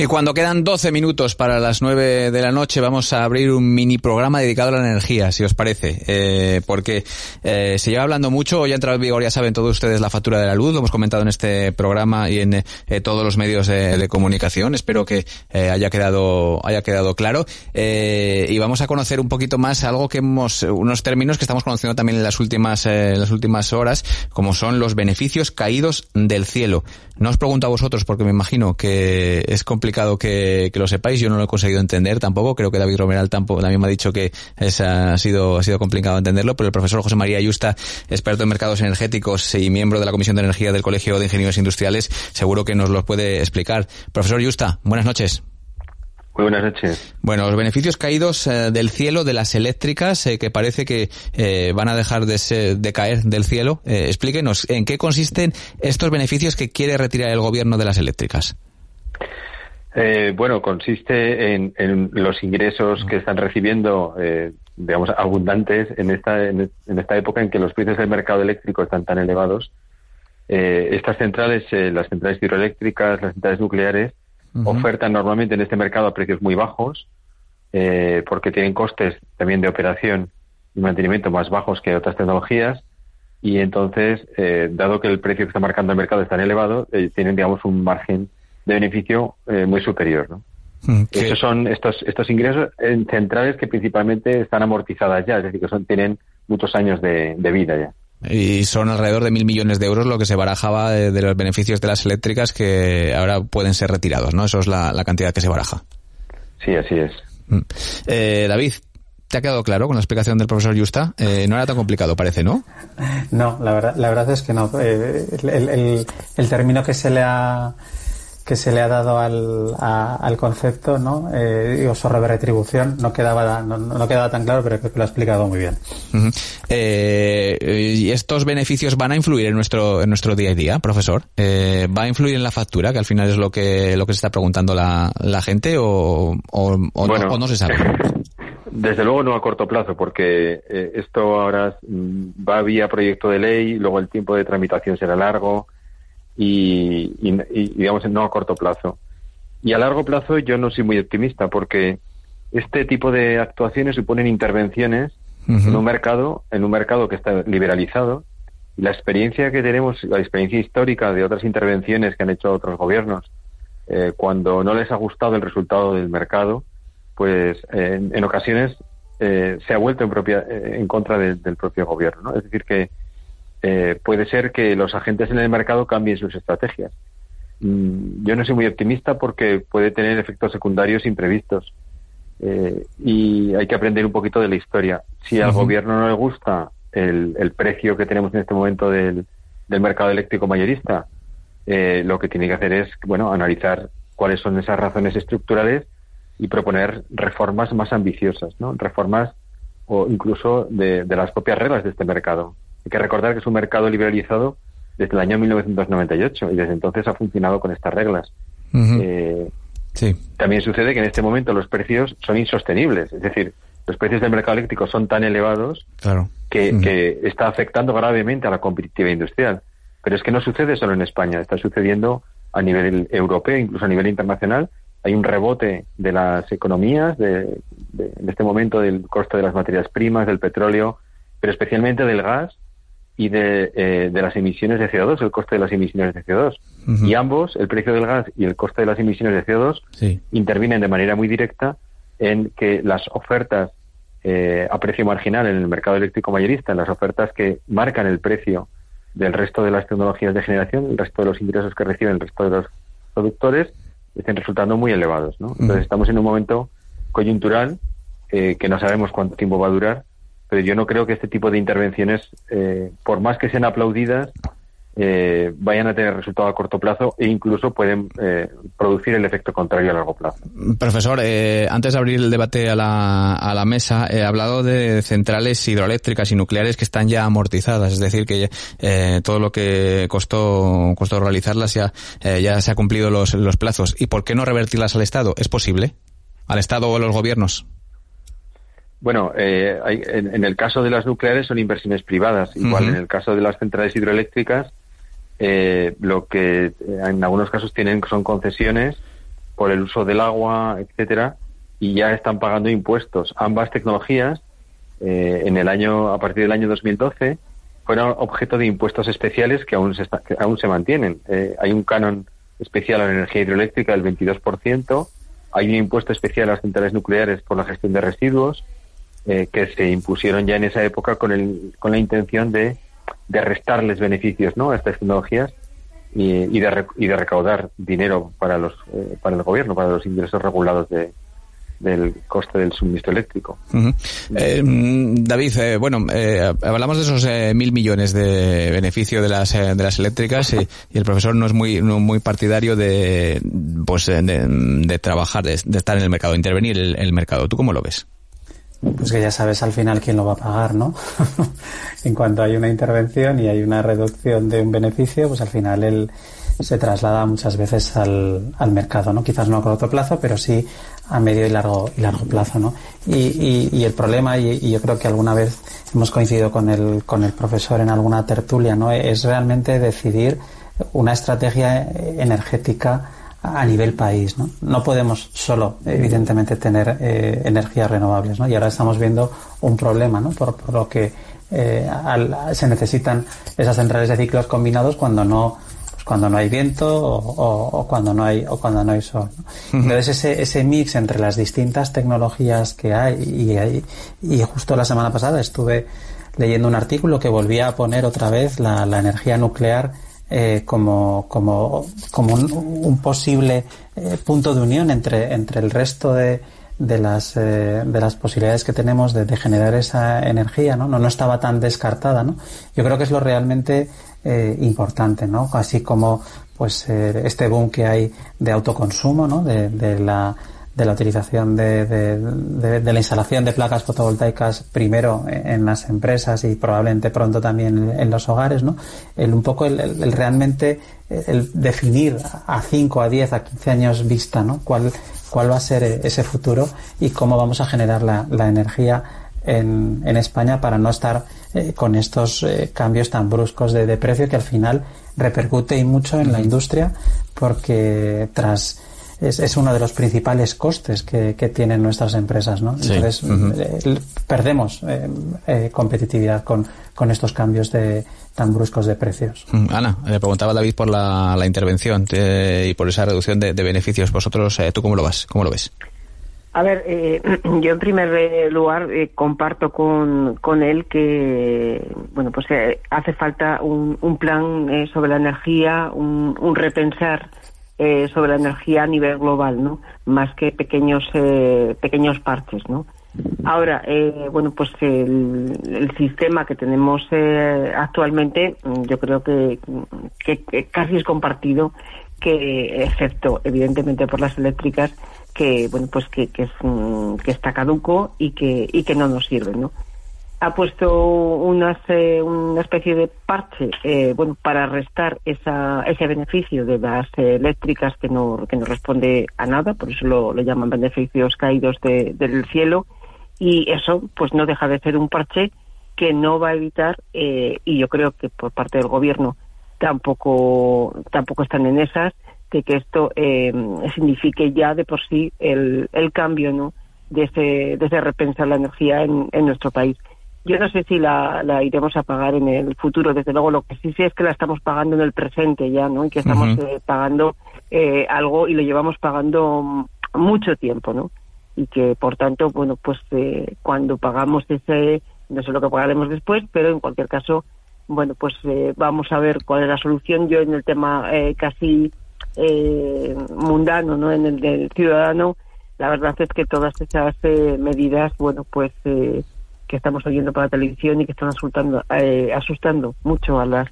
Y cuando quedan 12 minutos para las 9 de la noche vamos a abrir un mini programa dedicado a la energía, si os parece. Eh, porque eh, se lleva hablando mucho, hoy ha entrado en vigor, ya saben todos ustedes, la factura de la luz, lo hemos comentado en este programa y en eh, todos los medios de, comunicación. Espero que haya quedado haya quedado claro. Y vamos a conocer un poquito más algo que hemos, unos términos que estamos conociendo también en las últimas, en las últimas horas, como son los beneficios caídos del cielo. No os pregunto a vosotros porque me imagino que es complicado que, lo sepáis. Yo no lo he conseguido entender tampoco. Creo que David Romeral tampoco, también me ha dicho que es, ha sido, ha sido complicado entenderlo, pero el profesor José María Ayusta, experto en mercados energéticos y miembro de la Comisión de Energía del Colegio de Ingenieros Industriales, seguro que nos lo puede explicar. Profesor Ayusta, buenas noches. Muy buenas noches. Bueno, los beneficios caídos eh, del cielo de las eléctricas, eh, que parece que eh, van a dejar de, de caer del cielo. explíquenos, ¿en qué consisten estos beneficios que quiere retirar el gobierno de las eléctricas? Bueno, consiste en, los ingresos que están recibiendo, digamos, abundantes en esta, en, esta época en que los precios del mercado eléctrico están tan elevados. estas centrales, las centrales hidroeléctricas, las centrales nucleares, ofertan normalmente en este mercado a precios muy bajos, eh, porque tienen costes también de operación y mantenimiento más bajos que otras tecnologías, y entonces, eh, dado que el precio que está marcando el mercado es tan elevado, eh, tienen, digamos, un margen de beneficio muy superior, ¿no? Mm, Esos son estos, estos ingresos en centrales que principalmente están amortizadas ya, es decir, que son, tienen muchos años de vida ya. Y son alrededor de mil millones de euros lo que se barajaba de, los beneficios de las eléctricas que ahora pueden ser retirados, ¿no? Eso es la, cantidad que se baraja. Sí, así es. Mm. Eh, David, ¿te ha quedado claro con la explicación del profesor Justa? Eh, no era tan complicado, parece, ¿no? No, la verdad, la verdad es que no. Eh, el, el término que se le ha que se le ha dado al, al concepto, ¿no? Eh, digo, sobre retribución, no quedaba, no, no, quedaba tan claro, pero creo que lo ha explicado muy bien. eh, ¿Y estos beneficios van a influir en nuestro, en nuestro día a día, profesor? Eh, ¿Va a influir en la factura, que al final es lo que, lo que se está preguntando la, la gente, o, o, o, no, se sabe? Desde luego no a corto plazo, porque eh, esto ahora mm, va vía proyecto de ley, luego el tiempo de tramitación será largo, y, digamos no a corto plazo. Y a largo plazo yo no soy muy optimista porque este tipo de actuaciones suponen intervenciones en un mercado, en un mercado que está liberalizado. Y la experiencia que tenemos, la experiencia histórica de otras intervenciones que han hecho otros gobiernos, eh, cuando no les ha gustado el resultado del mercado, pues en, ocasiones eh, se ha vuelto en, propia, en contra del propio gobierno. ¿no? Es decir, que eh, puede ser que los agentes en el mercado cambien sus estrategias. Mm, yo no soy muy optimista porque puede tener efectos secundarios imprevistos. Eh, y hay que aprender un poquito de la historia. Si al gobierno no le gusta el, precio que tenemos en este momento del, mercado eléctrico mayorista, eh, lo que tiene que hacer es, bueno, analizar cuáles son esas razones estructurales y proponer reformas más ambiciosas, ¿no? Reformas o incluso de las propias reglas de este mercado. Hay que recordar que es un mercado liberalizado desde el año 1998 y desde entonces ha funcionado con estas reglas. Eh, también sucede que en este momento los precios son insostenibles, es decir, los precios del mercado eléctrico son tan elevados que, está afectando gravemente a la competitividad industrial. Pero es que no sucede solo en España, está sucediendo a nivel europeo, incluso a nivel internacional. Hay un rebote de las economías, de, en este momento del coste de las materias primas, del petróleo, pero especialmente del gas, y de, eh, de, las emisiones de CO2, el coste de las emisiones de CO2. Y ambos, el precio del gas y el coste de las emisiones de CO2, intervienen de manera muy directa en que las ofertas eh, a precio marginal en el mercado eléctrico mayorista, en las ofertas que marcan el precio del resto de las tecnologías de generación, el resto de los ingresos que reciben el resto de los productores, estén resultando muy elevados. ¿no? Entonces estamos en un momento coyuntural eh, que no sabemos cuánto tiempo va a durar pero yo no creo que este tipo de intervenciones, eh, por más que sean aplaudidas, eh, vayan a tener resultado a corto plazo e incluso pueden eh, producir el efecto contrario a largo plazo. Profesor, eh, antes de abrir el debate a la, mesa, he hablado de centrales hidroeléctricas y nucleares que están ya amortizadas, es decir, que todo lo que costó, costó realizarlas ya, ya se ha cumplido los plazos. ¿Y por qué no revertirlas al Estado? ¿Es posible? ¿Al Estado o a los gobiernos? Bueno, hay, en, en, el caso de las nucleares son inversiones privadas. Igual en el caso de las centrales hidroeléctricas eh, lo que eh, en algunos casos tienen son concesiones por el uso del agua, etcétera, y ya están pagando impuestos. Ambas tecnologías, eh, en el año a partir del año 2012, fueron objeto de impuestos especiales que aún se, aún se mantienen. Eh, hay un canon especial a la energía hidroeléctrica del 22%, hay un impuesto especial a las centrales nucleares por la gestión de residuos, que se impusieron ya en esa época con, el, con la intención de de restarles beneficios ¿no? a estas tecnologías y, de, y de recaudar dinero para los eh, para el gobierno, para los ingresos regulados de, del coste del suministro eléctrico. Eh, David, eh, bueno, hablamos de esos mil millones de beneficio de las de las eléctricas y, el profesor no es muy muy partidario de pues de, trabajar, de, estar en el mercado, intervenir el, el mercado. ¿Tú cómo lo ves? Pues que ya sabes al final quién lo va a pagar, ¿no? en cuanto hay una intervención y hay una reducción de un beneficio, pues al final él se traslada muchas veces al, al mercado, ¿no? Quizás no a corto plazo, pero sí a medio y largo y largo plazo, ¿no? Y, y, el problema, y, y, yo creo que alguna vez hemos coincidido con el, con el profesor en alguna tertulia, ¿no? Es realmente decidir una estrategia energética a nivel país. ¿no? no podemos solo, evidentemente, tener eh, energías renovables. ¿no? Y ahora estamos viendo un problema, ¿no? por, lo que eh, se necesitan esas centrales de ciclos combinados cuando no pues cuando no hay viento o, cuando no hay o cuando no hay sol entonces ese, ese mix entre las distintas tecnologías que hay y, y justo la semana pasada estuve leyendo un artículo que volvía a poner otra vez la, la energía nuclear eh, como, como, como un, posible eh, punto de unión entre, entre el resto de, de las, eh, de las posibilidades que tenemos de, generar esa energía, ¿no? ¿no? No estaba tan descartada, ¿no? Yo creo que es lo realmente importante, ¿no? Así como, pues, este boom que hay de autoconsumo, ¿no? De, de la, de la utilización de, de, de, la instalación de placas fotovoltaicas primero en las empresas y probablemente pronto también en los hogares, ¿no? El, un poco el, el, realmente el definir a 5, a 10, a 15 años vista, ¿no? Cuál, cuál va a ser ese futuro y cómo vamos a generar la, la energía en, en, España para no estar eh, con estos eh, cambios tan bruscos de, de precio que al final repercute y mucho en la industria porque tras es, es uno de los principales costes que, que tienen nuestras empresas, ¿no? Entonces, eh, perdemos eh, eh, competitividad con, con estos cambios de tan bruscos de precios. Mm, Ana, le preguntaba David por la, la intervención y por esa reducción de, de beneficios. Vosotros, ¿tú cómo lo vas? ¿Cómo lo ves? A ver, eh, yo en primer lugar eh, comparto con, con él que, bueno, pues eh, hace falta un, un plan sobre la energía, un, un repensar eh, sobre la energía a nivel global, ¿no? Más que pequeños eh, pequeños parches, ¿no? Ahora, eh, bueno, pues el, sistema que tenemos eh, actualmente, mm, yo creo que, que, casi es compartido, que excepto evidentemente por las eléctricas, que bueno, pues que, que, es, mm, que está caduco y que y que no nos sirve, ¿no? Ha puesto una especie de parche eh, bueno para restar esa, ese beneficio de las eléctricas que no que no responde a nada por eso lo, llaman beneficios caídos del cielo y eso pues no deja de ser un parche que no va a evitar eh, y yo creo que por parte del gobierno tampoco tampoco están en esas de que esto eh, signifique ya de por sí el, el cambio no de ese, de ese la energía en, en nuestro país yo no sé si la, la, iremos a pagar en el futuro, desde luego lo que sí sé es que la estamos pagando en el presente ya, ¿no? Y que estamos eh, pagando eh, algo y lo llevamos pagando mucho tiempo, ¿no? Y que, por tanto, bueno, pues eh, cuando pagamos ese, no sé lo que pagaremos después, pero en cualquier caso, bueno, pues vamos a ver cuál es la solución. Yo en el tema casi mundano, ¿no? En el del ciudadano, la verdad es que todas esas medidas, bueno, pues que estamos oyendo por la televisión y que están asustando, eh, asustando mucho a las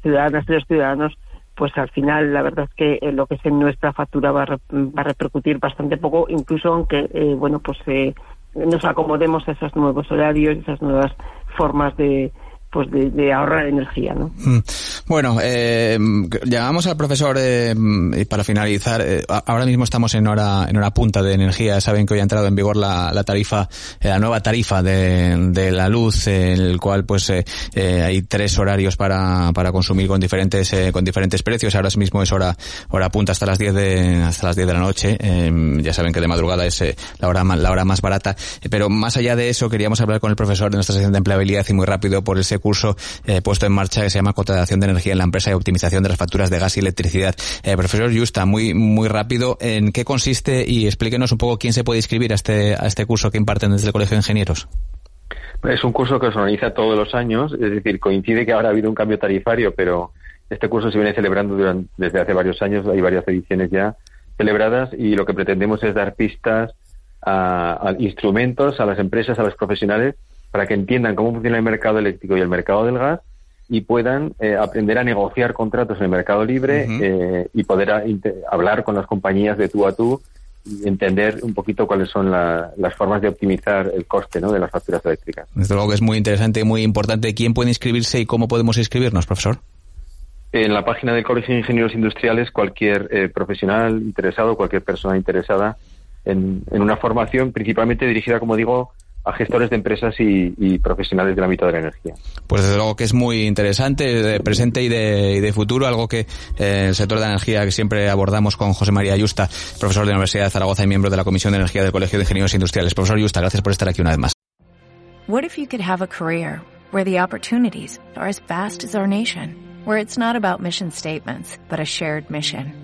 ciudadanas y los ciudadanos, pues al final la verdad es que eh, lo que es en nuestra factura va a, repercutir bastante poco, incluso aunque, eh, bueno, pues eh, nos acomodemos a esos nuevos horarios, esas nuevas formas de, pues de, ahorrar energía, ¿no? Bueno, eh, llamamos al profesor eh, para finalizar. Eh, ahora mismo estamos en hora en hora punta de energía. Saben que hoy ha entrado en vigor la, la tarifa, eh, la nueva tarifa de, de la luz, en el cual pues eh, hay tres horarios para, para consumir con diferentes con diferentes precios. Ahora mismo es hora hora punta hasta las 10 de hasta las 10 de la noche. ya saben que de madrugada es la hora la hora más barata. pero más allá de eso queríamos hablar con el profesor de nuestra sección de empleabilidad y muy rápido por ese curso eh, puesto en marcha que se llama Cotización de Energía en la Empresa y Optimización de las Facturas de Gas y Electricidad. Eh, profesor Justa, muy, muy rápido, ¿en qué consiste y explíquenos un poco quién se puede inscribir a este, a este curso que imparten desde el Colegio de Ingenieros? Es un curso que se organiza todos los años, es decir, coincide que ahora ha habido un cambio tarifario, pero este curso se viene celebrando durante, desde hace varios años, hay varias ediciones ya celebradas y lo que pretendemos es dar pistas a instrumentos a las empresas, a los profesionales para que entiendan cómo funciona el mercado eléctrico y el mercado del gas y puedan eh, aprender a negociar contratos en el mercado libre eh, y poder hablar con las compañías de tú a tú y entender un poquito cuáles son las formas de optimizar el coste ¿no? de las facturas eléctricas. Desde luego que es muy interesante y muy importante. ¿Quién puede inscribirse y cómo podemos inscribirnos, profesor? En la página del Colegio de Ingenieros Industriales, cualquier eh, profesional interesado, cualquier persona interesada en, en, una formación principalmente dirigida, como digo, a gestores de empresas y, profesionales del ámbito de la energía. Pues desde luego que es muy interesante, de presente y de, de futuro, algo que eh, el sector de la energía que siempre abordamos con José María Ayusta, profesor de la Universidad de Zaragoza y miembro de la Comisión de Energía del Colegio de Ingenieros Industriales. Profesor Ayusta, gracias por estar aquí una vez más. What if you could have a career where the opportunities are as vast as our nation, where it's not about mission statements, but a shared mission?